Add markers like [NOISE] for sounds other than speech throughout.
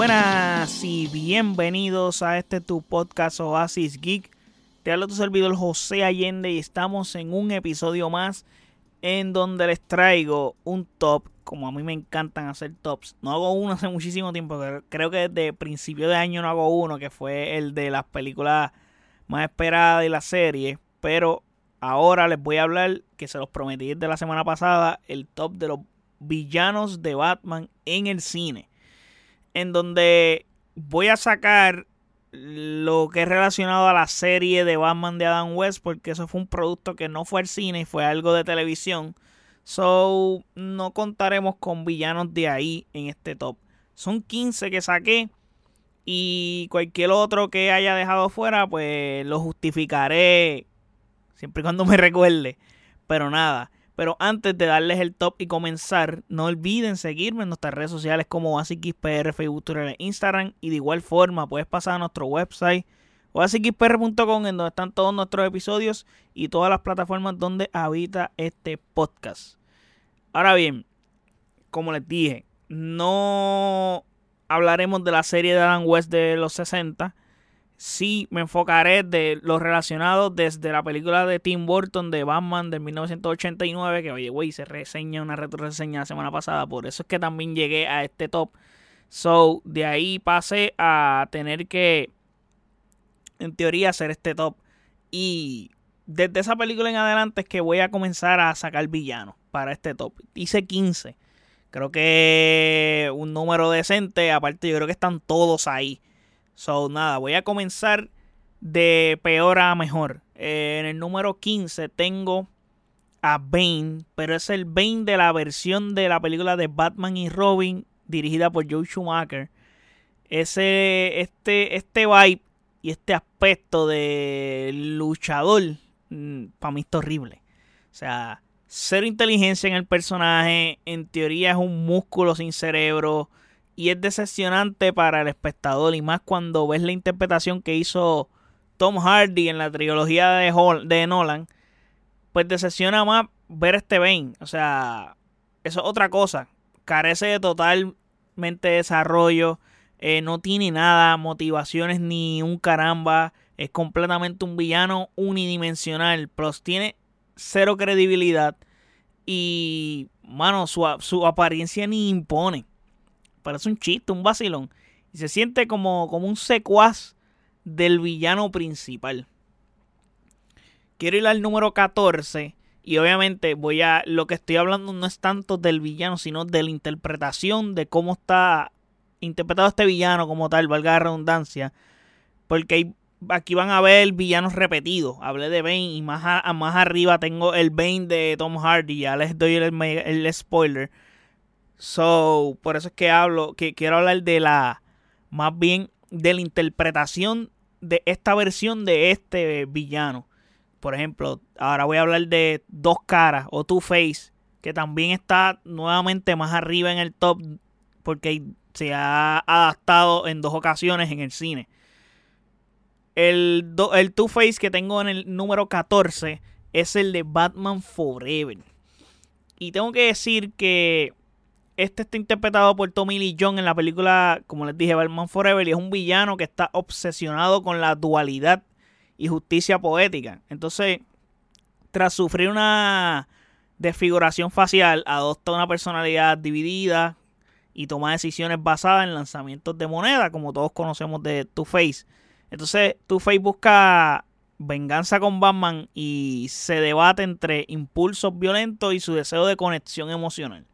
buenas y bienvenidos a este tu podcast Oasis Geek. Te habla tu servidor José Allende y estamos en un episodio más en donde les traigo un top, como a mí me encantan hacer tops. No hago uno hace muchísimo tiempo, creo que desde principio de año no hago uno, que fue el de las películas más esperadas de la serie, pero ahora les voy a hablar, que se los prometí desde la semana pasada, el top de los villanos de Batman en el cine. En donde voy a sacar lo que es relacionado a la serie de Batman de Adam West, porque eso fue un producto que no fue al cine fue algo de televisión. So, no contaremos con villanos de ahí en este top. Son 15 que saqué. Y cualquier otro que haya dejado fuera, pues lo justificaré siempre y cuando me [LAUGHS] recuerde. Pero nada. Pero antes de darles el top y comenzar, no olviden seguirme en nuestras redes sociales como AsiXPR, Facebook, Twitter e Instagram. Y de igual forma, puedes pasar a nuestro website oasixpr.com en donde están todos nuestros episodios y todas las plataformas donde habita este podcast. Ahora bien, como les dije, no hablaremos de la serie de Adam West de los 60 sí me enfocaré de lo relacionado desde la película de Tim Burton de Batman de 1989, que oye, güey, se reseña una retro reseña la semana pasada, por eso es que también llegué a este top. So, de ahí pasé a tener que, en teoría, hacer este top. Y desde esa película en adelante es que voy a comenzar a sacar villanos para este top. Hice 15. Creo que un número decente. Aparte, yo creo que están todos ahí. So, nada, voy a comenzar de peor a mejor. Eh, en el número 15 tengo a Bane, pero es el Bane de la versión de la película de Batman y Robin, dirigida por Joe Schumacher. Ese, este, este vibe y este aspecto de luchador, mm, para mí es horrible. O sea, cero inteligencia en el personaje, en teoría es un músculo sin cerebro y es decepcionante para el espectador y más cuando ves la interpretación que hizo Tom Hardy en la trilogía de, de Nolan, pues decepciona más ver este Bane. O sea, eso es otra cosa. Carece de totalmente desarrollo. Eh, no tiene nada, motivaciones ni un caramba. Es completamente un villano unidimensional. Plus tiene cero credibilidad. Y, mano, su, su apariencia ni impone parece un chiste, un vacilón. Y se siente como, como un secuaz del villano principal. Quiero ir al número 14. Y obviamente voy a. Lo que estoy hablando no es tanto del villano, sino de la interpretación de cómo está interpretado este villano como tal, valga la redundancia. Porque aquí van a ver villanos repetidos. Hablé de Bane y más, más arriba tengo el Bane de Tom Hardy. Ya les doy el spoiler. So, por eso es que hablo, que quiero hablar de la, más bien de la interpretación de esta versión de este villano. Por ejemplo, ahora voy a hablar de Dos Caras o Two Face, que también está nuevamente más arriba en el top porque se ha adaptado en dos ocasiones en el cine. El, el Two Face que tengo en el número 14 es el de Batman Forever. Y tengo que decir que este está interpretado por Tommy Lee Jones en la película, como les dije, Batman Forever, y es un villano que está obsesionado con la dualidad y justicia poética. Entonces, tras sufrir una desfiguración facial, adopta una personalidad dividida y toma decisiones basadas en lanzamientos de moneda, como todos conocemos de Two-Face. Entonces, Two-Face busca venganza con Batman y se debate entre impulsos violentos y su deseo de conexión emocional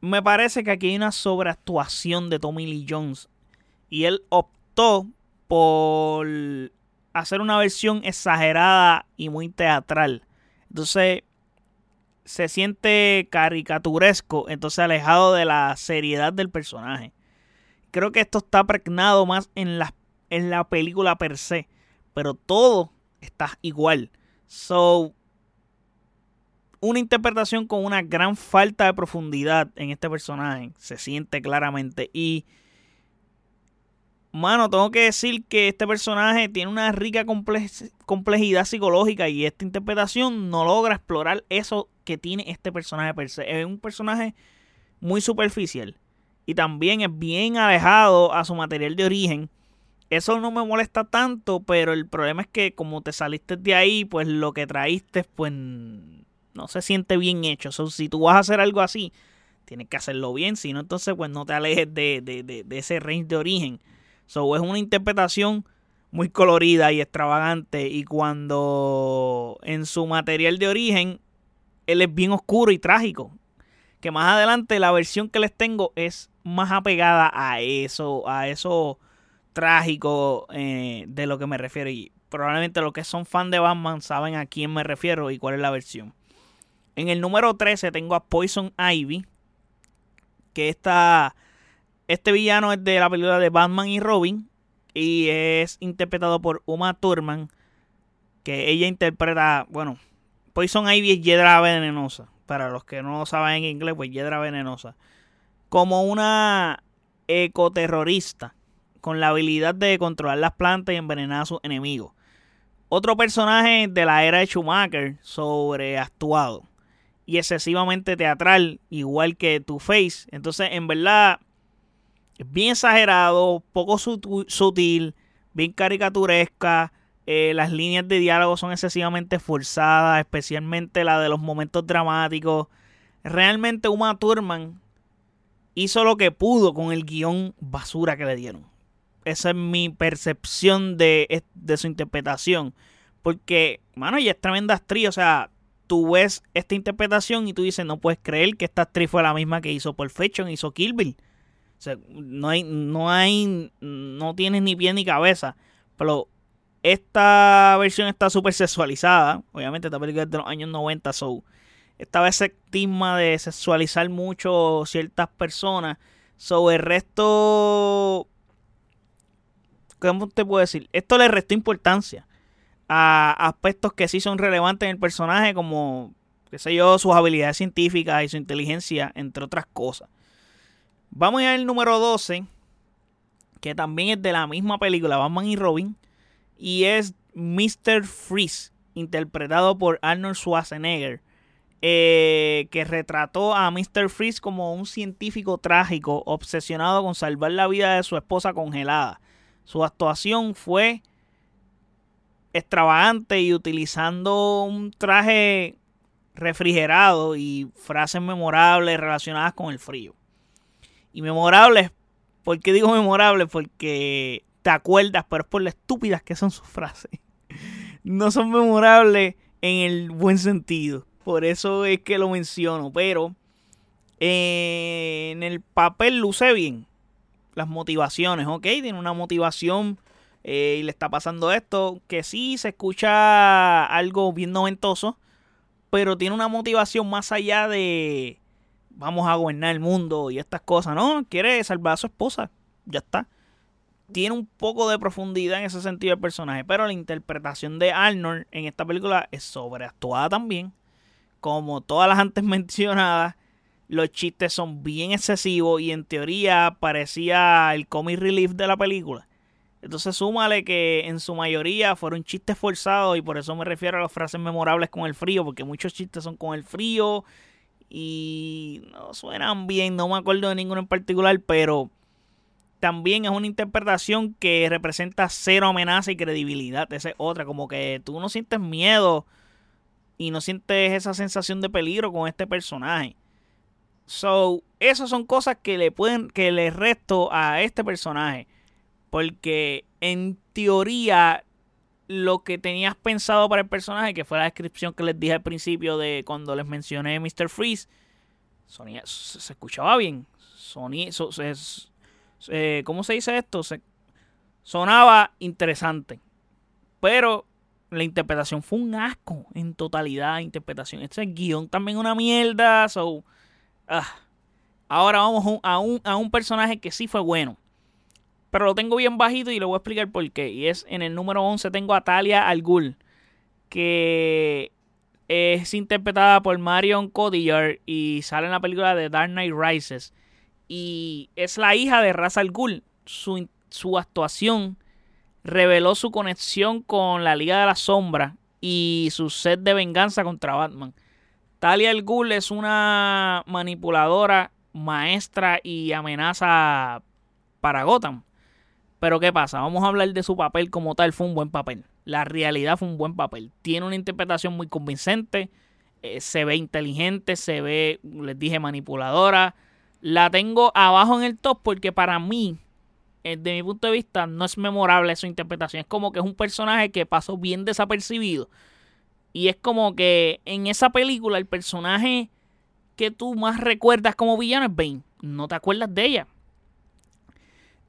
me parece que aquí hay una sobreactuación de Tommy Lee Jones. Y él optó por hacer una versión exagerada y muy teatral. Entonces se siente caricaturesco, entonces alejado de la seriedad del personaje. Creo que esto está pregnado más en la, en la película per se, pero todo está igual. So, una interpretación con una gran falta de profundidad en este personaje. Se siente claramente. Y, mano, tengo que decir que este personaje tiene una rica complejidad psicológica y esta interpretación no logra explorar eso que tiene este personaje per se. Es un personaje muy superficial. y también es bien alejado a su material de origen. Eso no me molesta tanto, pero el problema es que como te saliste de ahí, pues lo que traíste, pues no se siente bien hecho. si tú vas a hacer algo así, tienes que hacerlo bien, si no, entonces pues no te alejes de, de, ese range de origen. So, es una interpretación muy colorida y extravagante y cuando en su material de origen él es bien oscuro y trágico. Que más adelante la versión que les tengo es más apegada a eso, a eso trágico eh, de lo que me refiero. Y probablemente los que son fan de Batman saben a quién me refiero y cuál es la versión. En el número 13 tengo a Poison Ivy. Que esta, este villano es de la película de Batman y Robin. Y es interpretado por Uma Thurman. Que ella interpreta, bueno, Poison Ivy es Hiedra Venenosa. Para los que no saben en inglés, pues Hiedra Venenosa. Como una ecoterrorista. Con la habilidad de controlar las plantas y envenenar a sus enemigos. Otro personaje de la era de Schumacher sobreactuado y excesivamente teatral, igual que Two Face. Entonces, en verdad, es bien exagerado, poco sutil, bien caricaturesca. Eh, las líneas de diálogo son excesivamente forzadas, especialmente la de los momentos dramáticos. Realmente Uma Thurman hizo lo que pudo con el guion basura que le dieron. Esa es mi percepción de, de su interpretación. Porque, mano, ella es tremenda actriz. O sea, tú ves esta interpretación y tú dices, no puedes creer que esta actriz fue la misma que hizo Perfection, hizo Kill Bill. O sea, no hay, no hay, no tienes ni pie ni cabeza. Pero esta versión está súper sexualizada. Obviamente esta película es de los años 90, so esta ese estigma de sexualizar mucho ciertas personas. So el resto, ¿cómo te puedo decir? Esto le restó importancia a aspectos que sí son relevantes en el personaje, como, qué sé yo, sus habilidades científicas y su inteligencia, entre otras cosas. Vamos al número 12, que también es de la misma película, Batman y Robin, y es Mr. Freeze, interpretado por Arnold Schwarzenegger. Eh, que retrató a Mr. Freeze como un científico trágico obsesionado con salvar la vida de su esposa congelada. Su actuación fue extravagante y utilizando un traje refrigerado y frases memorables relacionadas con el frío. Y memorables, ¿por qué digo memorables? Porque te acuerdas, pero es por lo estúpidas que son sus frases. [LAUGHS] No son memorables en el buen sentido. Por eso es que lo menciono. Pero en el papel luce bien. Las motivaciones, ¿ok? Tiene una motivación eh, y le está pasando esto, que sí se escucha algo bien noventoso, pero tiene una motivación más allá de vamos a gobernar el mundo y estas cosas, ¿no? Quiere salvar a su esposa, ya está. Tiene un poco de profundidad en ese sentido el personaje, pero la interpretación de Arnold en esta película es sobreactuada también. Como todas las antes [LAUGHS] mencionadas, los chistes son bien excesivos y en teoría parecía el comic relief de la película. Entonces súmale que en su mayoría fueron chistes forzados y por eso me refiero a las frases memorables con el frío, porque muchos chistes son con el frío y no suenan bien, no me acuerdo de ninguno en particular, pero también es una interpretación que representa cero amenaza y credibilidad. Esa es otra, como que tú no sientes miedo y no sientes esa sensación de peligro con este personaje. So, esas son cosas que le pueden, que le resto a este personaje. Porque en teoría lo que tenías pensado para el personaje, que fue la descripción que les dije al principio de cuando les mencioné Mr. Freeze, sonía, se, escuchaba bien. Sonía, eh, ¿Cómo se dice esto? Sonaba interesante. Pero la interpretación fue un asco en totalidad. Interpretación. Este guion también una mierda. So, ah. Ahora vamos a un, a un personaje que sí fue bueno pero lo tengo bien bajito y le voy a explicar por qué. Y es en el número 11 tengo a Talia Al Ghul, que es interpretada por Marion Cotillard y sale en la película de Dark Knight Rises. Y es la hija de Ra's Al Ghul. Su, su actuación reveló su conexión con la Liga de la Sombra y su sed de venganza contra Batman. Talia Al Ghul es una manipuladora maestra y amenaza para Gotham. Pero ¿qué pasa? Vamos a hablar de su papel como tal. Fue un buen papel. La realidad fue un buen papel. Tiene una interpretación muy convincente. Eh, se ve inteligente, se ve, les dije, manipuladora. La tengo abajo en el top porque para mí, desde mi punto de vista, no es memorable su interpretación. Es como que es un personaje que pasó bien desapercibido. Y es como que en esa película el personaje que tú más recuerdas como villano es Bane. No te acuerdas de ella.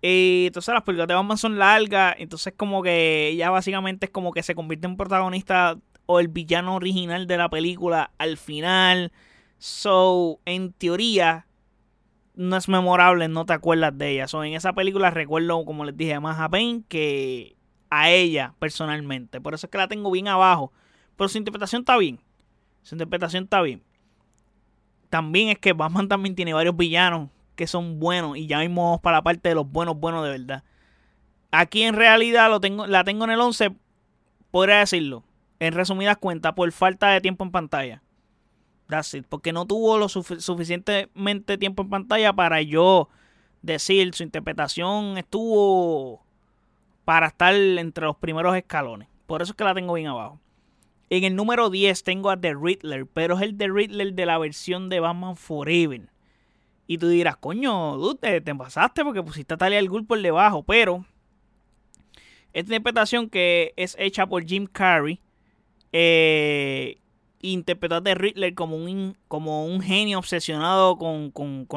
Y entonces las películas de Batman son largas. Entonces como que ella básicamente es como que se convierte en protagonista o el villano original de la película al final. So, en teoría, no es memorable, no te acuerdas de ella. So, en esa película recuerdo, como les dije, más a Payne que a ella personalmente. Por eso es que la tengo bien abajo. Pero su interpretación está bien. Su interpretación está bien. También es que Batman también tiene varios villanos que son buenos. Y ya mismo vamos para la parte de los buenos, buenos de verdad. Aquí en realidad lo tengo, la tengo en el 11, podría decirlo en resumidas cuentas, por falta de tiempo en pantalla. That's it. Porque no tuvo lo suficientemente tiempo en pantalla para yo decir su interpretación estuvo para estar entre los primeros escalones. Por eso es que la tengo bien abajo. En el número 10 tengo a The Riddler, pero es el The Riddler de la versión de Batman Forever. Y tú dirás, coño, dude, te, pasaste porque pusiste a Talia al por debajo. Pero esta interpretación que es hecha por Jim Carrey eh, interpretó a The Riddler como un, como un genio obsesionado con,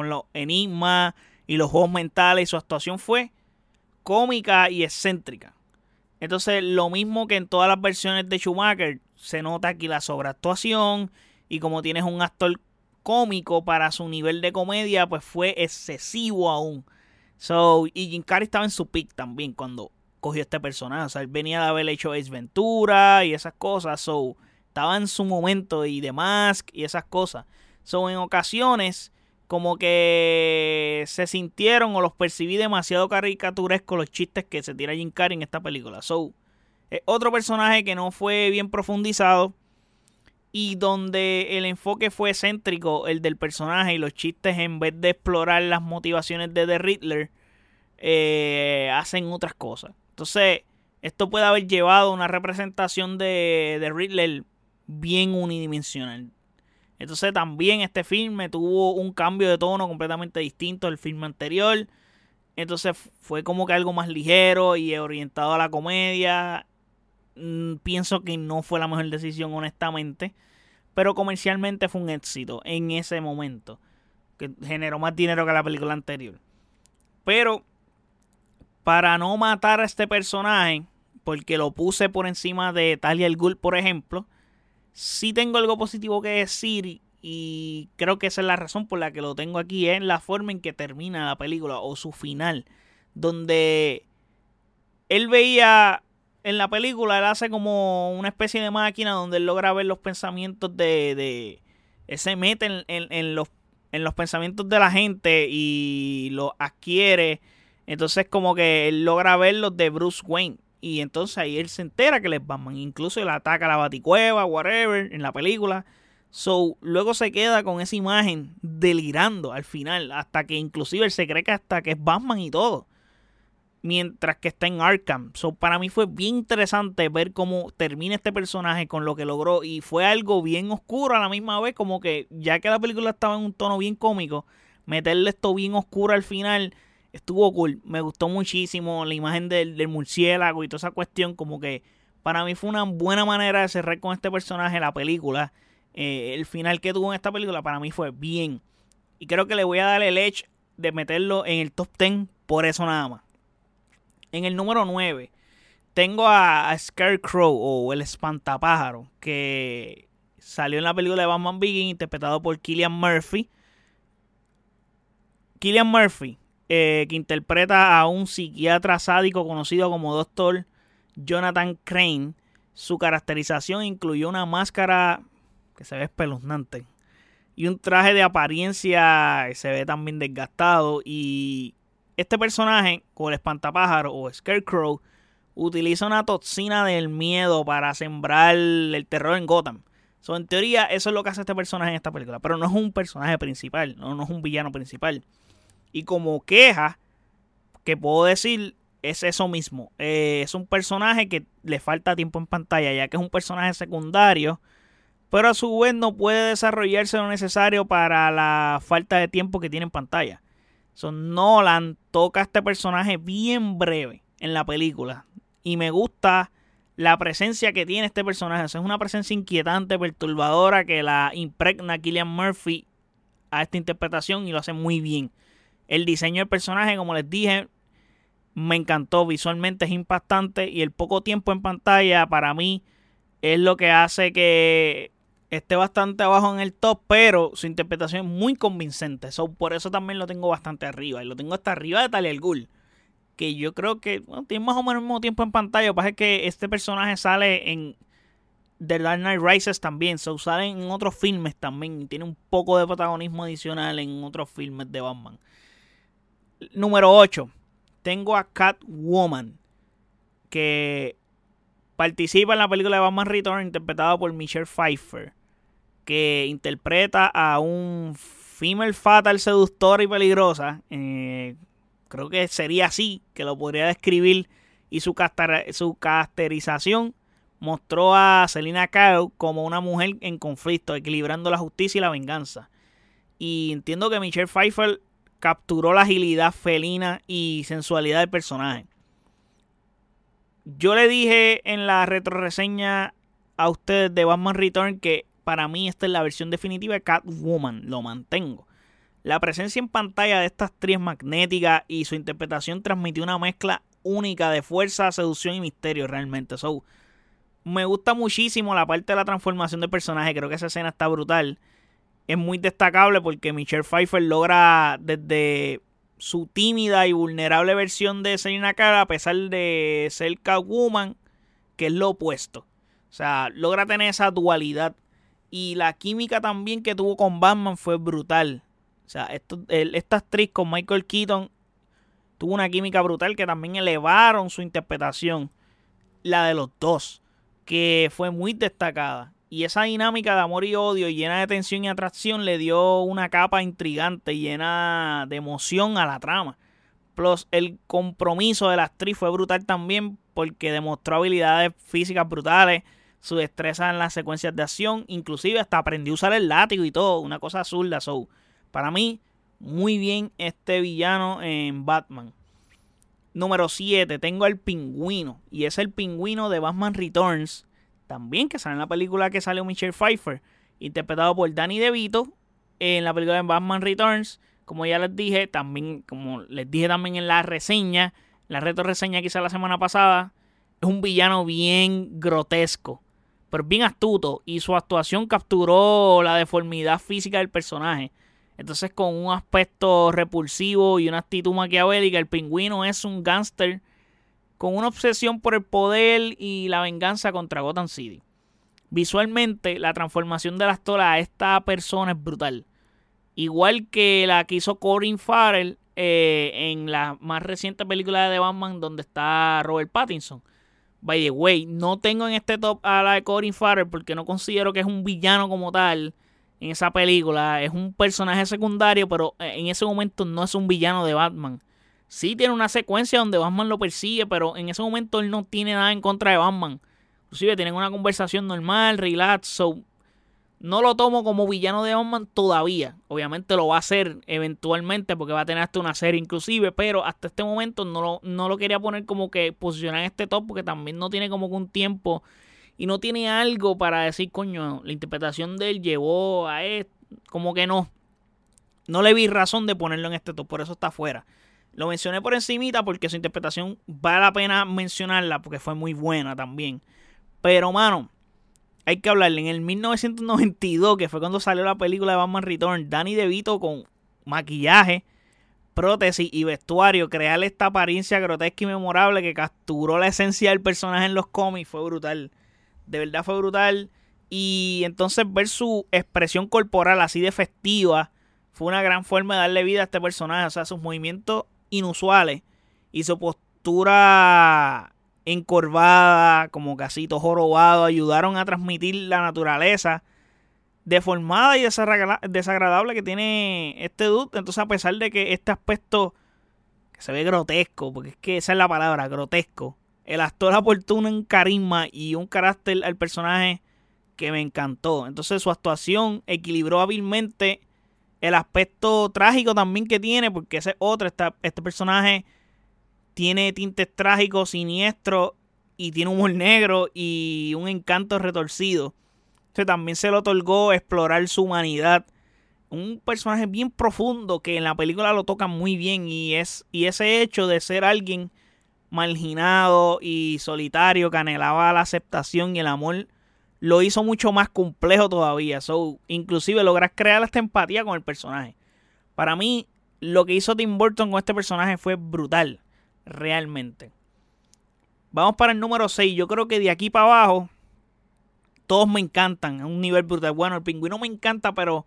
los enigmas y los juegos mentales. Su actuación fue cómica y excéntrica. Entonces, lo mismo que en todas las versiones de Schumacher, se nota aquí la sobreactuación. Y como tienes un actor cómico para su nivel de comedia, pues fue excesivo aún. So, y Jim Carrey estaba en su pick también cuando cogió este personaje. O sea, él venía de haber hecho Ace Ventura y esas cosas. So, estaba en su momento y de Mask y esas cosas. So, en ocasiones, como que se sintieron o los percibí demasiado caricaturescos los chistes que se tira Jim Carrey en esta película. So, otro personaje que no fue bien profundizado y donde el enfoque fue céntrico, el del personaje y los chistes en vez de explorar las motivaciones de The Riddler, eh, hacen otras cosas. Entonces, esto puede haber llevado a una representación de, de Riddler bien unidimensional. Entonces también este filme tuvo un cambio de tono completamente distinto al filme anterior. Entonces fue como que algo más ligero y orientado a la comedia. Mm, pienso que no fue la mejor decisión honestamente. Pero comercialmente fue un éxito en ese momento. Que generó más dinero que la película anterior. Pero para no matar a este personaje, porque lo puse por encima de Talia el Ghul, por ejemplo, sí tengo algo positivo que decir y creo que esa es la razón por la que lo tengo aquí, es la forma en que termina la película o su final, donde él veía en la película, él hace como una especie de máquina donde él logra ver los pensamientos de... él se mete en, los, en los pensamientos de la gente y lo adquiere entonces como que él logra ver los de Bruce Wayne. Y entonces ahí él se entera que les Batman. Incluso él ataca a la baticueva, whatever, en la película. So, luego se queda con esa imagen delirando al final. Hasta que inclusive él se cree que hasta que es Batman y todo. Mientras que está en Arkham. So, para mí fue bien interesante ver cómo termina este personaje con lo que logró. Y fue algo bien oscuro a la misma vez. Como que ya que la película estaba en un tono bien cómico. Meterle esto bien oscuro al final estuvo cool. Me gustó muchísimo la imagen del, murciélago y toda esa cuestión. Como que para mí fue una buena manera de cerrar con este personaje la película. Eh, el final que tuvo en esta película para mí fue bien. Y creo que le voy a dar el edge de meterlo en el top 10 por eso nada más. En el número 9 tengo a, Scarecrow o el espantapájaro que salió en la película de Batman Begin interpretado por Killian Murphy. Killian Murphy eh, que interpreta a un psiquiatra sádico conocido como Dr. Jonathan Crane. Su caracterización incluyó una máscara que se ve espeluznante y un traje de apariencia que se ve también desgastado. Y este personaje, con el espantapájaro o Scarecrow, utiliza una toxina del miedo para sembrar el terror en Gotham. So, en teoría, eso es lo que hace este personaje en esta película. Pero no es un personaje principal, no, no es un villano principal. Y como queja, que puedo decir, es eso mismo. Eh, es un personaje que le falta tiempo en pantalla, ya que es un personaje secundario. Pero a su vez no puede desarrollarse lo necesario para la falta de tiempo que tiene en pantalla. Nolan toca a este personaje bien breve en la película. Y me gusta la presencia que tiene este personaje. es una presencia inquietante, perturbadora, que la impregna Killian Murphy a esta interpretación y lo hace muy bien. El diseño del personaje, como les dije, me encantó. Visualmente es impactante y el poco tiempo en pantalla para mí es lo que hace que esté bastante abajo en el top, pero su interpretación es muy convincente. por eso también lo tengo bastante arriba. Y lo tengo hasta arriba de Talia al Ghul que yo creo que tiene más o menos el mismo tiempo en pantalla. Lo que pasa es que este personaje sale en The Dark Knight Rises también. So, sale en otros filmes también. Tiene un poco de protagonismo adicional en otros filmes de Batman. Número 8. Tengo a Catwoman. Que participa en la película de Batman Return interpretada por Michelle Pfeiffer. Que interpreta a un female fatal seductora y peligrosa. Eh, creo que sería así que lo podría describir. Y su, su caracterización mostró a Selina Kyle como una mujer en conflicto, equilibrando la justicia y la venganza. Y entiendo que Michelle Pfeiffer capturó la agilidad felina y sensualidad del personaje. Yo le dije en la retroreseña a ustedes de Batman Return que para mí esta es la versión definitiva de Catwoman. Lo mantengo. La presencia en pantalla de estas tres magnéticas y su interpretación transmitió una mezcla única de fuerza, seducción y misterio realmente. So, me gusta muchísimo la parte de la transformación del personaje. Creo que esa escena está brutal. Es muy destacable porque Michelle Pfeiffer logra desde su tímida y vulnerable versión de Selina Cara, a pesar de ser Catwoman, que es lo opuesto. O sea, logra tener esa dualidad. Y la química también que tuvo con Batman fue brutal. O sea, esta actriz con Michael Keaton tuvo una química brutal que también elevaron su interpretación, la de los dos, que fue muy destacada. Y esa dinámica de amor y odio llena de tensión y atracción le dio una capa intrigante, llena de emoción a la trama. Plus, el compromiso de la actriz fue brutal también porque demostró habilidades físicas brutales, su destreza en las secuencias de acción, inclusive hasta aprendió a usar el látigo y todo, una cosa azul So, para mí, muy bien este villano en Batman. Número 7, tengo al pingüino. Y es el pingüino de Batman Returns. También que sale en la película que sale Michelle Pfeiffer. Interpretado por Danny DeVito. En la película de Batman Returns. Como ya les dije, también, como les dije también en la reseña. La reto reseña que hice la semana pasada. Es un villano bien grotesco. Pero bien astuto. Y su actuación capturó la deformidad física del personaje. Entonces, con un aspecto repulsivo y una actitud maquiavélica, el pingüino es un gángster con una obsesión por el poder y la venganza contra Gotham City. Visualmente, la transformación de la a esta persona es brutal. Igual que la que hizo Corin Farrell eh, en la más reciente película de Batman donde está Robert Pattinson. By the way, no tengo en este top a la de Corin Farrell porque no considero que es un villano como tal en esa película. Es un personaje secundario, pero eh, en ese momento no es un villano de Batman. Sí tiene una secuencia donde Batman lo persigue, pero en ese momento él no tiene nada en contra de Batman. Inclusive tienen una conversación normal, relax, so no lo tomo como villano de Batman todavía. Obviamente lo va a hacer eventualmente porque va a tener hasta una serie inclusive, pero hasta este momento no lo, no lo quería poner como que posicionar en este top porque también no tiene como que un tiempo y no tiene algo para decir, coño, la interpretación de él llevó a esto, como que no. No le vi razón de ponerlo en este top, por eso está afuera. Lo mencioné por encimita porque su interpretación vale la pena mencionarla porque fue muy buena también. Pero, mano, hay que hablarle. En el 1992, que fue cuando salió la película de Batman Return, Danny DeVito con maquillaje, prótesis y vestuario, crearle esta apariencia grotesca y memorable que capturó la esencia del personaje en los cómics fue brutal de verdad fue brutal. Y entonces ver su expresión corporal así de festiva fue una gran forma de darle vida a este personaje. O sea, sus movimientos inusuales y su postura encorvada, como casito jorobado, ayudaron a transmitir la naturaleza deformada y desagradable que tiene este dude. Entonces, a pesar de que este aspecto que se ve grotesco, porque es que esa es la palabra, grotesco, el actor aportó un carisma y un carácter al personaje que me encantó. Entonces, su actuación equilibró hábilmente el aspecto trágico también que tiene, porque ese otro, este personaje tiene tintes trágicos, siniestros y tiene humor negro y un encanto retorcido. Entonces, también se le otorgó explorar su humanidad. Un personaje bien profundo que en la película lo toca muy bien y, es, y ese hecho de ser alguien marginado y solitario que anhelaba la aceptación y el amor lo hizo mucho más complejo todavía. So, inclusive logras crear esta empatía con el personaje. Para mí, lo que hizo Tim Burton con este personaje fue brutal. Realmente. Vamos para el número 6. Yo creo que de aquí para abajo, todos me encantan. A un nivel brutal. Bueno, el pingüino me encanta, pero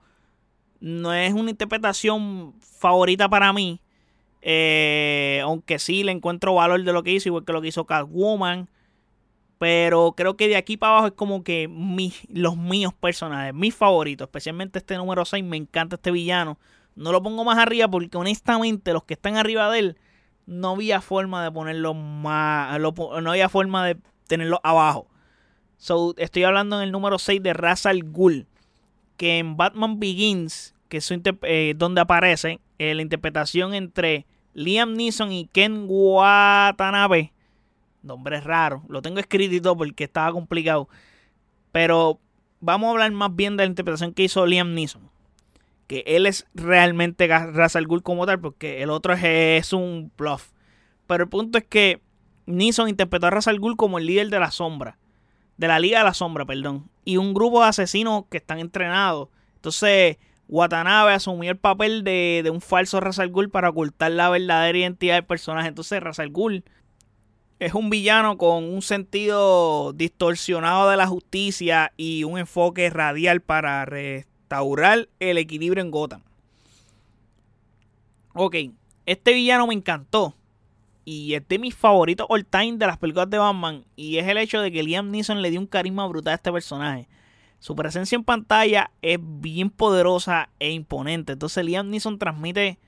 no es una interpretación favorita para mí. Eh, aunque sí le encuentro valor de lo que hizo, igual que lo que hizo Catwoman. Pero creo que de aquí para abajo es como que los míos personajes, mis favoritos, especialmente este número 6, me encanta este villano. No lo pongo más arriba porque honestamente los que están arriba de él no había forma de ponerlo más, no había forma de tenerlo abajo. So, estoy hablando en el número 6 de Ra's al Ghul, que en Batman Begins, que es eh, donde aparece eh, la interpretación entre Liam Neeson y Ken Watanabe Nombre raro. Lo tengo escrito porque estaba complicado. Pero vamos a hablar más bien de la interpretación que hizo Liam Neeson. Que él es realmente Ra's al como tal, porque el otro es, un bluff. Pero el punto es que Neeson interpretó a Ra's al como el líder de la sombra. De la Liga de la Sombra, perdón. Y un grupo de asesinos que están entrenados. Entonces, Watanabe asumió el papel de, un falso Ra's al para ocultar la verdadera identidad del personaje. Entonces, Ra's al es un villano con un sentido distorsionado de la justicia y un enfoque radial para restaurar el equilibrio en Gotham. Ok, este villano me encantó. Y es de mis favoritos all time de las películas de Batman. Y es el hecho de que Liam Neeson le dio un carisma brutal a este personaje. Su presencia en pantalla es bien poderosa e imponente. Entonces Liam Neeson transmite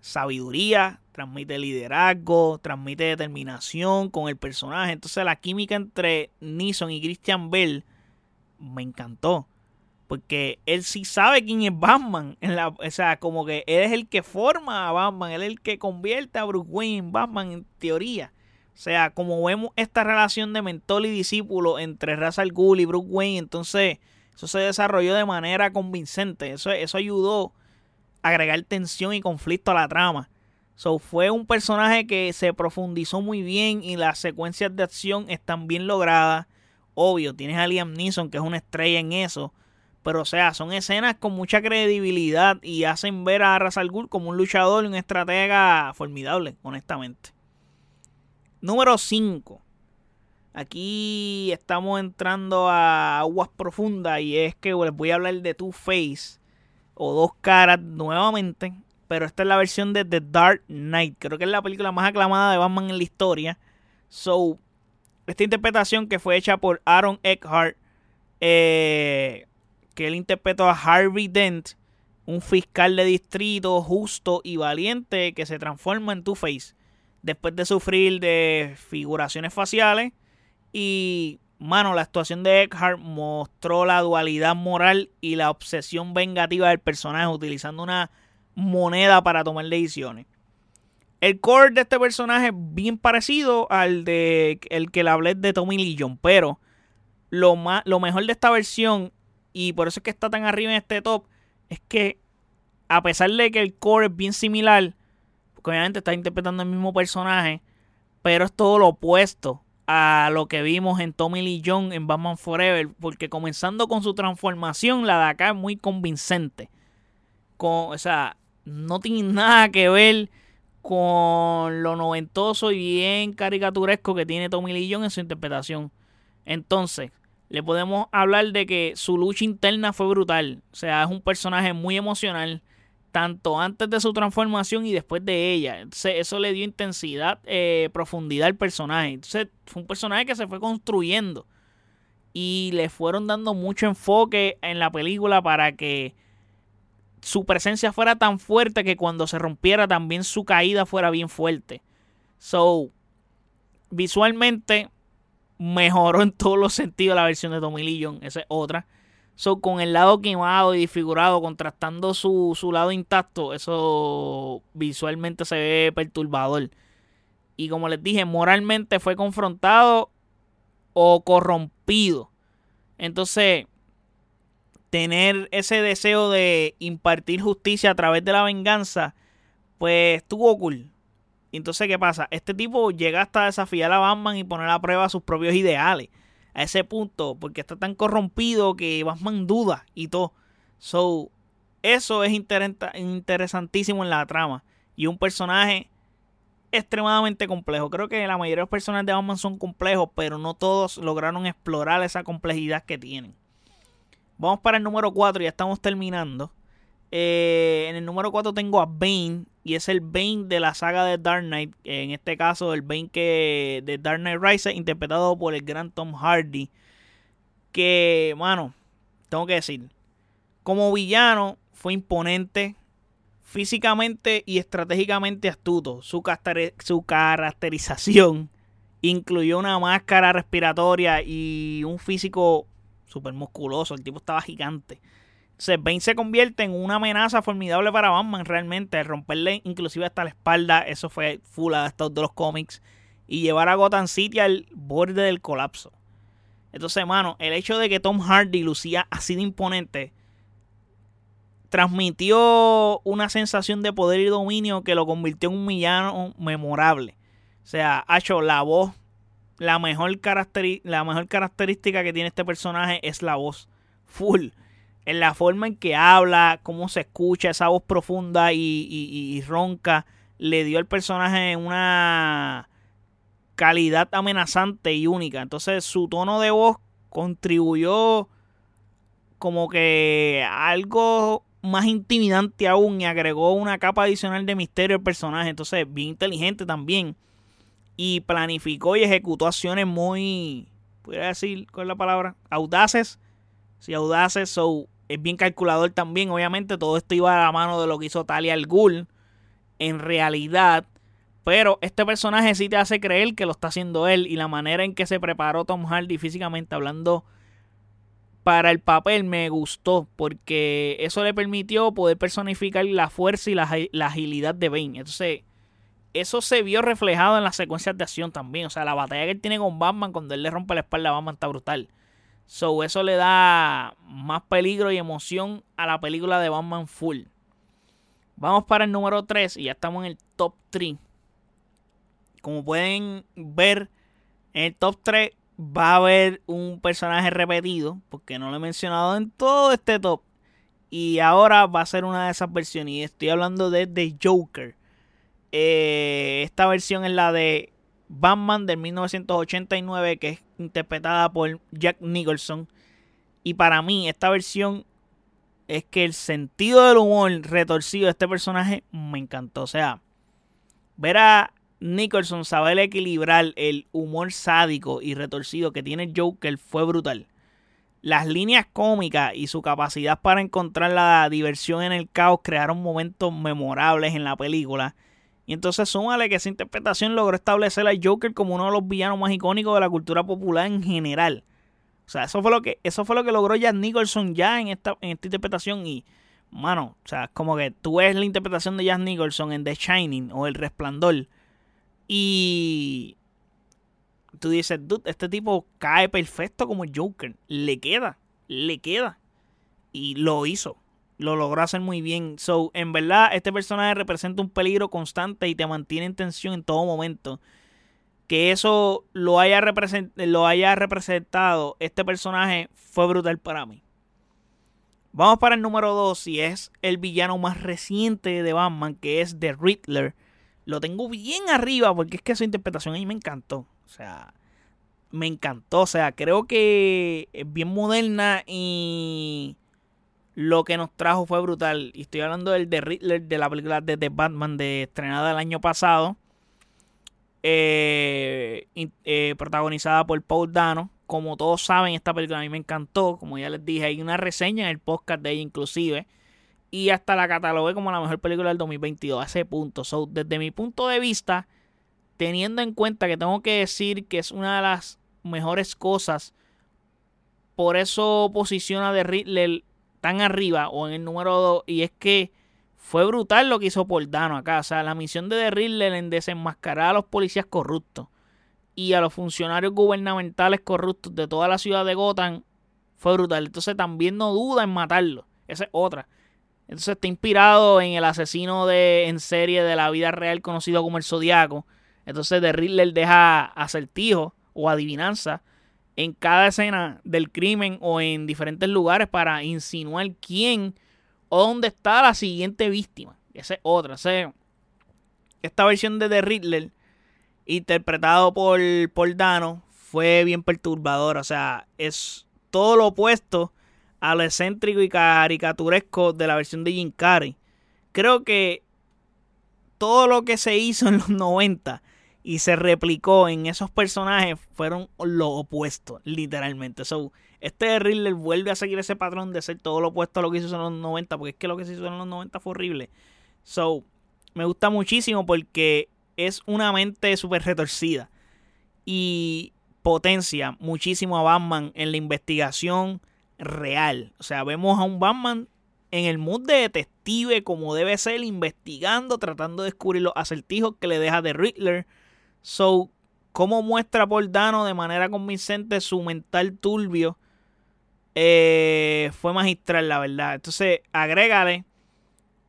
sabiduría, transmite liderazgo, transmite determinación con el personaje. Entonces la química entre Neeson y Christian Bell me encantó. Porque él sí sabe quién es Batman. En la, o sea, como que él es el que forma a Batman. Él es el que convierte a Bruce Wayne en Batman en teoría. O sea, como vemos esta relación de mentor y discípulo entre Ra's al Ghul y Bruce Wayne, entonces eso se desarrolló de manera convincente. Eso, eso ayudó a agregar tensión y conflicto a la trama. So, fue un personaje que se profundizó muy bien y las secuencias de acción están bien logradas. Obvio, tienes a Liam Neeson que es una estrella en eso. Pero o sea, son escenas con mucha credibilidad y hacen ver a Ra's como un luchador y un estratega formidable, honestamente. Número 5. Aquí estamos entrando a aguas profundas y es que les voy a hablar de Two Face o Dos Caras nuevamente pero esta es la versión de The Dark Knight. Creo que es la película más aclamada de Batman en la historia. So, esta interpretación que fue hecha por Aaron Eckhart, eh, que él interpretó a Harvey Dent, un fiscal de distrito justo y valiente que se transforma en Two-Face después de sufrir de figuraciones faciales. Y, mano, la actuación de Eckhart mostró la dualidad moral y la obsesión vengativa del personaje utilizando una moneda para tomar decisiones. El core de este personaje es bien parecido al de el que le hablé de Tommy Lee pero lo, más, lo mejor de esta versión, y por eso es que está tan arriba en este top, es que a pesar de que el core es bien similar, porque obviamente está interpretando el mismo personaje, pero es todo lo opuesto a lo que vimos en Tommy Lee Jones en Batman Forever, porque comenzando con su transformación, la de acá es muy convincente. Con, o sea, no tiene nada que ver con lo noventoso y bien caricaturesco que tiene Tommy Lee Jones en su interpretación. Entonces, le podemos hablar de que su lucha interna fue brutal. O sea, es un personaje muy emocional, tanto antes de su transformación y después de ella. Entonces, eso le dio intensidad, eh, profundidad al personaje. Entonces, fue un personaje que se fue construyendo. y le fueron dando mucho enfoque en la película para que su presencia fuera tan fuerte que cuando se rompiera también su caída fuera bien fuerte. So, visualmente mejoró en todos los sentidos la versión de Tommy Lee Esa es otra. So, con el lado quemado y disfigurado, contrastando su, su lado intacto, eso visualmente se ve perturbador. Y como les dije, moralmente fue confrontado o corrompido. Entonces, tener ese deseo de impartir justicia a través de la venganza, pues estuvo cool. Entonces, ¿qué pasa? Este tipo llega hasta desafiar a Batman y poner a prueba sus propios ideales. A ese punto, porque está tan corrompido que Batman duda y todo. So, eso es interesantísimo en la trama. Y un personaje extremadamente complejo. Creo que la mayoría de los personajes de Batman son complejos, pero no todos lograron explorar esa complejidad que tienen. Vamos para el número 4, ya estamos terminando. Eh, en el número 4 tengo a Bane. Y es el Bane de la saga de Dark Knight. En este caso, el Bane que, de Dark Knight Rises, interpretado por el gran Tom Hardy. Que, mano, tengo que decir, como villano fue imponente, físicamente y estratégicamente astuto. Su, su caracterización [LAUGHS] incluyó una máscara respiratoria y un físico súper musculoso. El tipo estaba gigante. Bane se convierte en una amenaza formidable para Batman realmente. Romperle inclusive hasta la espalda. Eso fue full estos de los cómics. Y llevar a Gotham City al borde del colapso. Entonces, hermano, el hecho de que Tom Hardy lucía así de imponente transmitió una sensación de poder y dominio que lo convirtió en un villano memorable. O sea, ha hecho la voz, la mejor, la mejor característica que tiene este personaje es la voz. Full. En la forma en que habla, cómo se escucha, esa voz profunda y, ronca, le dio al personaje una calidad amenazante y única. Entonces su tono de voz contribuyó como que algo más intimidante aún y agregó una capa adicional de misterio al personaje. Entonces, bien inteligente también. Y planificó y ejecutó acciones muy, podría decir, ¿cuál es la palabra? Audaces. Sí, audaces. So, es bien calculador también. Obviamente, todo esto iba a la mano de lo que hizo Talia al Ghul. En realidad. Pero este personaje sí te hace creer que lo está haciendo él. Y la manera en que se preparó Tom Hardy físicamente hablando para el papel me gustó porque eso le permitió poder personificar la fuerza y la, agilidad de Bane. Entonces, eso se vio reflejado en las secuencias de acción también. O sea, la batalla que él tiene con Batman cuando él le rompe la espalda a Batman está brutal. So, eso le da más peligro y emoción a la película de Batman Full. Vamos para el número 3 y ya estamos en el top 3. Como pueden ver, en el top 3 va a haber un personaje repetido, porque no lo he mencionado en todo este top. Y ahora va a ser una de esas versiones. Y estoy hablando de The Joker. Eh, esta versión es la de Batman del 1989, que es interpretada por Jack Nicholson. Y para mí, esta versión es que el sentido del humor retorcido de este personaje me encantó. O sea, ver a Nicholson saber equilibrar el humor sádico y retorcido que tiene Joker fue brutal. Las líneas cómicas y su capacidad para encontrar la diversión en el caos crearon momentos memorables en la película. Y entonces súmale que esa interpretación logró establecer a Joker como uno de los villanos más icónicos de la cultura popular en general. O sea, eso fue lo que, eso fue lo que logró Jack Nicholson ya en esta, en esta interpretación. Y, mano, o sea, como que tú ves la interpretación de Jack Nicholson en The Shining o El Resplandor y tú dices, dude, este tipo cae perfecto como Joker. Le queda, le queda. Y lo hizo. Lo logró hacer muy bien. So, en verdad, este personaje representa un peligro constante y te mantiene en tensión en todo momento. Que eso lo haya, lo haya representado este personaje fue brutal para mí. Vamos para el número 2 y es el villano más reciente de Batman, que es The Riddler lo tengo bien arriba porque es que su interpretación ahí me encantó. O sea, me encantó. O sea, creo que es bien moderna y lo que nos trajo fue brutal. Y estoy hablando del de Riddler de la película de The Batman de estrenada el año pasado. eh, eh, protagonizada por Paul Dano. Como todos saben, esta película a mí me encantó. Como ya les dije, hay una reseña en el podcast de ella inclusive. Y hasta la catalogué como la mejor película del 2022 a ese punto. So, desde mi punto de vista, teniendo en cuenta que tengo que decir que es una de las mejores cosas, por eso posiciona de Riddler tan arriba o en el número 2. Y es que fue brutal lo que hizo Dano acá. O sea, la misión de Riddler en desenmascarar a los policías corruptos y a los funcionarios gubernamentales corruptos de toda la ciudad de Gotham fue brutal. Entonces también no duda en matarlo. Esa es otra. Entonces está inspirado en el asesino de, en serie de la vida real conocido como el Zodiaco. Entonces Riddler deja acertijo o adivinanza en cada escena del crimen o en diferentes lugares para insinuar quién o dónde está la siguiente víctima. Esa es otra. esta versión de The Riddler, interpretado por, por Dano, fue bien perturbadora. O sea, es todo lo opuesto a lo excéntrico y caricaturesco de la versión de Jim Carrey. Creo que todo lo que se hizo en los 90 y se replicó en esos personajes fueron lo opuesto, literalmente. So, este Riddler vuelve a seguir ese patrón de ser todo lo opuesto a lo que hizo en los 90, porque es que lo que se hizo en los 90 fue horrible. So, me gusta muchísimo porque es una mente súper retorcida y potencia muchísimo a Batman en la investigación real. O sea, vemos a un Batman en el mood de detective como debe ser, investigando, tratando de descubrir los acertijos que le deja de Riddler So, cómo muestra por Dano de manera convincente su mental turbio eh, fue magistral, la verdad. Entonces, agrégale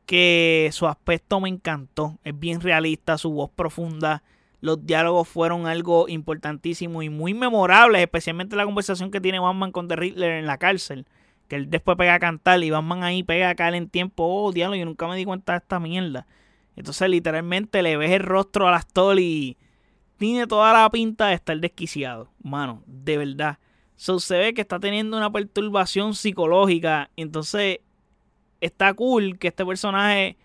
que su aspecto me encantó. Es bien realista, su voz profunda. Los diálogos fueron algo importantísimo y muy memorables, especialmente la conversación que tiene Batman con The Riddler en la cárcel. Que él después pega a cantar y Batman ahí pega a caer en tiempo. Oh, diálogo, yo nunca me di cuenta de esta mierda. Entonces, literalmente le ves el rostro al actor y tiene toda la pinta de estar desquiciado, mano, de verdad. So, se ve que está teniendo una perturbación psicológica. Entonces, está cool que este personaje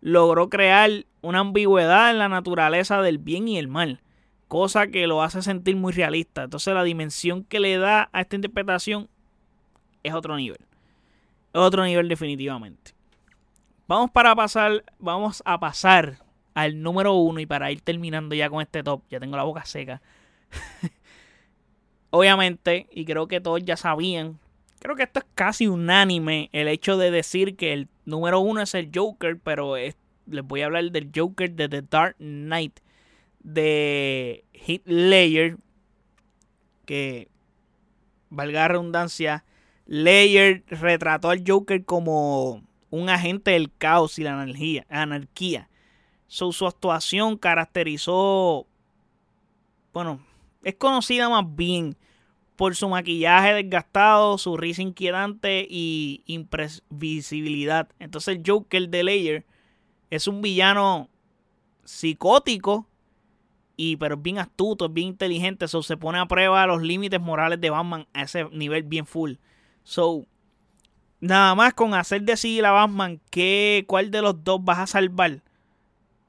logró crear una ambigüedad en la naturaleza del bien y el mal. Cosa que lo hace sentir muy realista. Entonces, la dimensión que le da a esta interpretación es otro nivel. Otro nivel definitivamente. Vamos para pasar, vamos a pasar al número uno y para ir terminando ya con este top, ya tengo la boca seca. [LAUGHS] Obviamente, y creo que todos ya sabían, creo que esto es casi unánime el hecho de decir que el número uno es el Joker, pero les voy a hablar del Joker de The Dark Knight de Heath Ledger, que valga la redundancia, Ledger retrató al Joker como un agente del caos y la anarquía. Su, su actuación caracterizó, bueno, es conocida más bien por su maquillaje desgastado, su risa inquietante y imprevisibilidad. Entonces el Joker de Layer es un villano psicótico, y, pero es bien astuto, es bien inteligente. So, se pone a prueba los límites morales de Batman a ese nivel bien full. So, nada más con hacer decidir a Batman que, cuál de los dos vas a salvar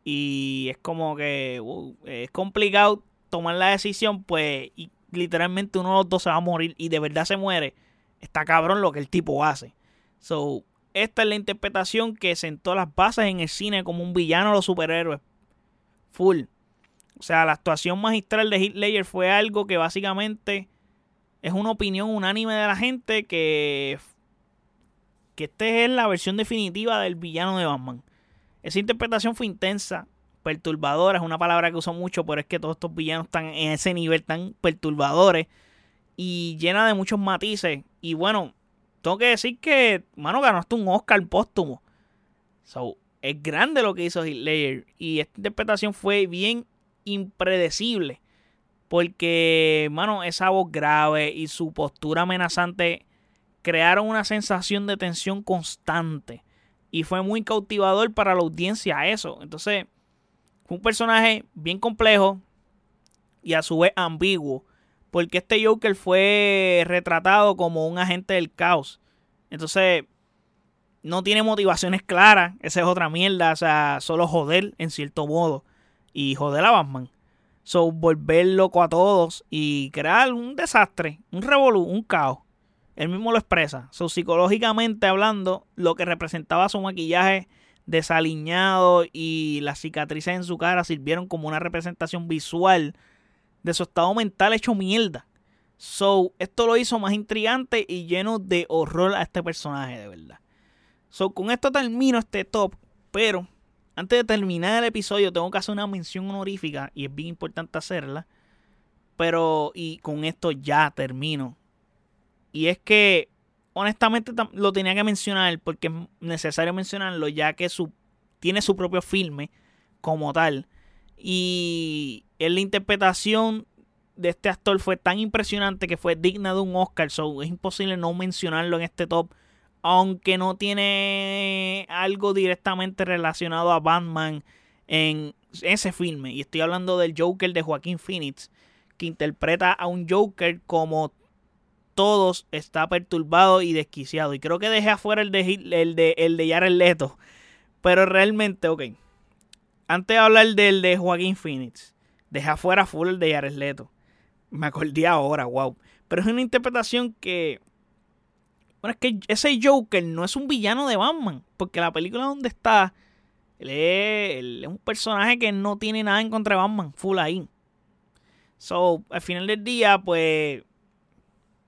y es como que uh, es complicado tomar la decisión, pues y literalmente uno de los dos se va a morir y de verdad se muere. Está cabrón lo que el tipo hace. So, esta es la interpretación que sentó las bases en el cine como un villano de los superhéroes. Full. O sea, la actuación magistral de Hitler fue algo que básicamente es una opinión unánime de la gente que, que esta es la versión definitiva del villano de Batman. Esa interpretación fue intensa, perturbadora, es una palabra que uso mucho, pero es que todos estos villanos están en ese nivel tan perturbadores y llena de muchos matices. Y bueno, tengo que decir que, mano, ganaste un Oscar póstumo. So, es grande lo que hizo Hitler y esta interpretación fue bien impredecible. Porque, mano, esa voz grave y su postura amenazante crearon una sensación de tensión constante y fue muy cautivador para la audiencia eso. Entonces, fue un personaje bien complejo y a su vez ambiguo. Porque este Joker fue retratado como un agente del caos. Entonces, no tiene motivaciones claras. Esa es otra mierda. O sea, solo joder en cierto modo. Y joder a Batman. So, volver loco a todos y crear un desastre, un revolú, un caos. Él mismo lo expresa. So, psicológicamente hablando, lo que representaba su maquillaje desaliñado y las cicatrices en su cara sirvieron como una representación visual de su estado mental hecho mierda. So, esto lo hizo más intrigante y lleno de horror a este personaje, de verdad. So, con esto termino este top, pero antes de terminar el episodio tengo que hacer una mención honorífica y es bien importante hacerla. Pero, y con esto ya termino. Y es que, honestamente, lo tenía que mencionar porque es necesario mencionarlo, ya que su, tiene su propio filme como tal. Y en la interpretación de este actor fue tan impresionante que fue digna de un Oscar. So, es imposible no mencionarlo en este top. Aunque no tiene algo directamente relacionado a Batman en ese filme. Y estoy hablando del Joker de Joaquín Phoenix. Que interpreta a un Joker como todos está perturbado y desquiciado. Y creo que dejé afuera el de, el de, el de Jared Leto. Pero realmente, ok. Antes de hablar del de Joaquín Phoenix, dejé afuera full el de Jared Leto. Me acordé ahora, wow. Pero es una interpretación que. Bueno, es que ese Joker no es un villano de Batman. Porque la película donde está. Él es, un personaje que no tiene nada en contra de Batman. Full ahí. So, al final del día, pues.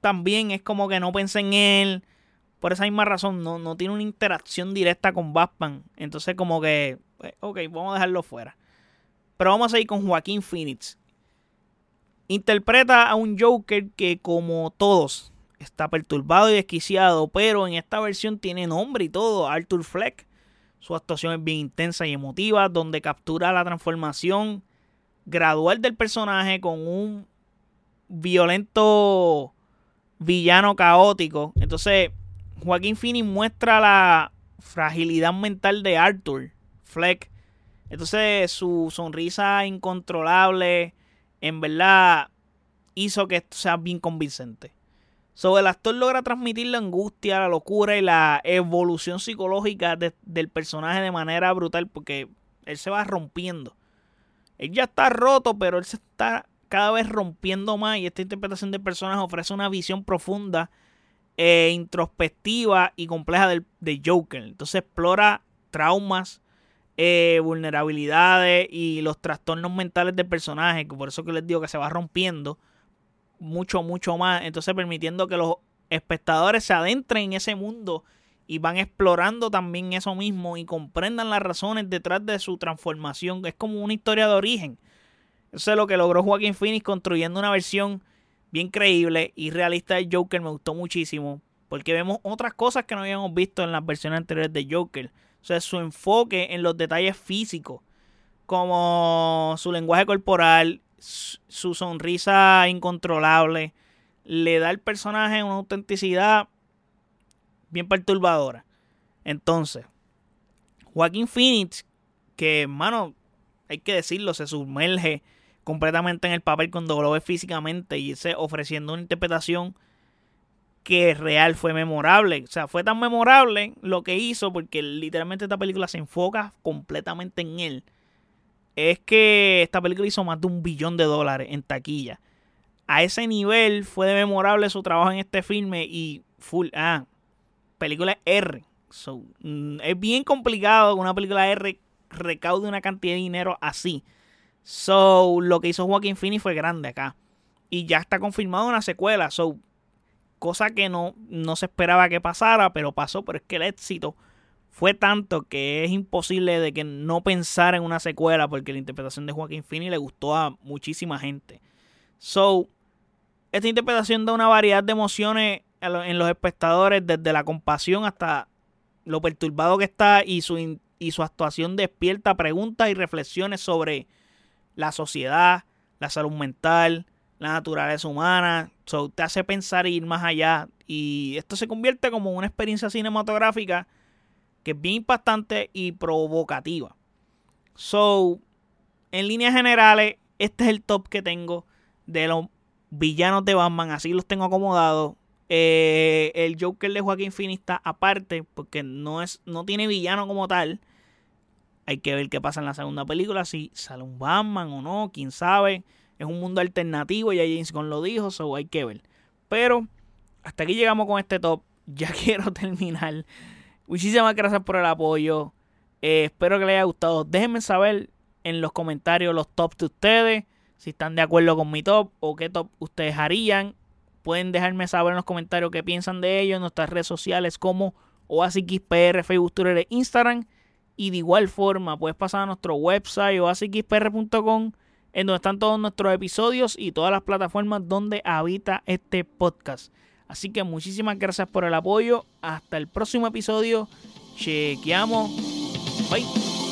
También es como que no pensé en él. Por esa misma razón, no, no tiene una interacción directa con Batman. Entonces, como que. Pues, ok, vamos a dejarlo fuera. Pero vamos a seguir con Joaquín Phoenix. Interpreta a un Joker que como todos está perturbado y desquiciado, pero en esta versión tiene nombre y todo, Arthur Fleck. Su actuación es bien intensa y emotiva, donde captura la transformación gradual del personaje con un violento villano caótico. Entonces, Joaquín Phoenix muestra la fragilidad mental de Arthur Fleck. Entonces, su sonrisa incontrolable, en verdad hizo que esto sea bien convincente. So, el actor logra transmitir la angustia, la locura y la evolución psicológica del personaje de manera brutal porque él se va rompiendo. Él ya está roto, pero él se está cada vez rompiendo más y esta interpretación del personaje ofrece una visión profunda, e introspectiva y compleja del, de Joker. Entonces explora traumas, eh, vulnerabilidades y los trastornos mentales del personaje, por eso que les digo que se va rompiendo mucho, mucho más, entonces permitiendo que los espectadores se adentren en ese mundo y van explorando también eso mismo y comprendan las razones detrás de su transformación. Es como una historia de origen. Eso es lo que logró Joaquín Phoenix construyendo una versión bien creíble y realista de Joker. Me gustó muchísimo porque vemos otras cosas que no habíamos visto en las versiones anteriores de Joker. O sea, su enfoque en los detalles físicos, como su lenguaje corporal, su sonrisa incontrolable, le da al personaje una autenticidad bien perturbadora. Entonces, Joaquín Phoenix, que, hermano, hay que decirlo, se sumerge completamente en el papel cuando lo ve físicamente y se ofreciendo una interpretación que real fue memorable. O sea, fue tan memorable lo que hizo porque literalmente esta película se enfoca completamente en él. Es que esta película hizo más de un billón de dólares en taquilla. A ese nivel fue de memorable su trabajo en este filme y full. Ah, película R. Mm, es bien complicado que una película R recaude una cantidad de dinero así. So, lo que hizo Joaquín Phoenix fue grande acá. Y ya está confirmado una secuela. So, cosa que no, no se esperaba que pasara, pero pasó, pero es que el éxito fue tanto que es imposible de que no pensara en una secuela porque la interpretación de Joaquín Phoenix le gustó a muchísima gente. So, esta interpretación da una variedad de emociones en los espectadores, desde la compasión hasta lo perturbado que está y su, y su actuación despierta preguntas y reflexiones sobre la sociedad, la salud mental, la naturaleza humana. So, te hace pensar y ir más allá. Y esto se convierte como una experiencia cinematográfica que es bien impactante y provocativa. So, en líneas generales, este es el top que tengo de los villanos de Batman. Así los tengo acomodados. Eh, el Joker de Joaquín Phoenix está aparte porque no, es, no tiene villano como tal. Hay que ver qué pasa en la segunda película, si sale un Batman o no, quién sabe. Es un mundo alternativo, ya James Gunn lo dijo, so hay que ver. Pero hasta aquí llegamos con este top. [LAUGHS] Ya quiero terminar. Muchísimas gracias por el apoyo. Eh, espero que les haya gustado. Déjenme saber en los comentarios los tops de ustedes. Si están de acuerdo con mi top o qué top ustedes harían. Pueden dejarme saber en los comentarios qué piensan de ellos en nuestras redes sociales como OASIXPR, Facebook, Twitter e Instagram. Y de igual forma, puedes pasar a nuestro website oasixpr.com en donde están todos nuestros episodios y todas las plataformas donde habita este podcast. Así que muchísimas gracias por el apoyo. Hasta el próximo episodio. Chequeamos. Bye.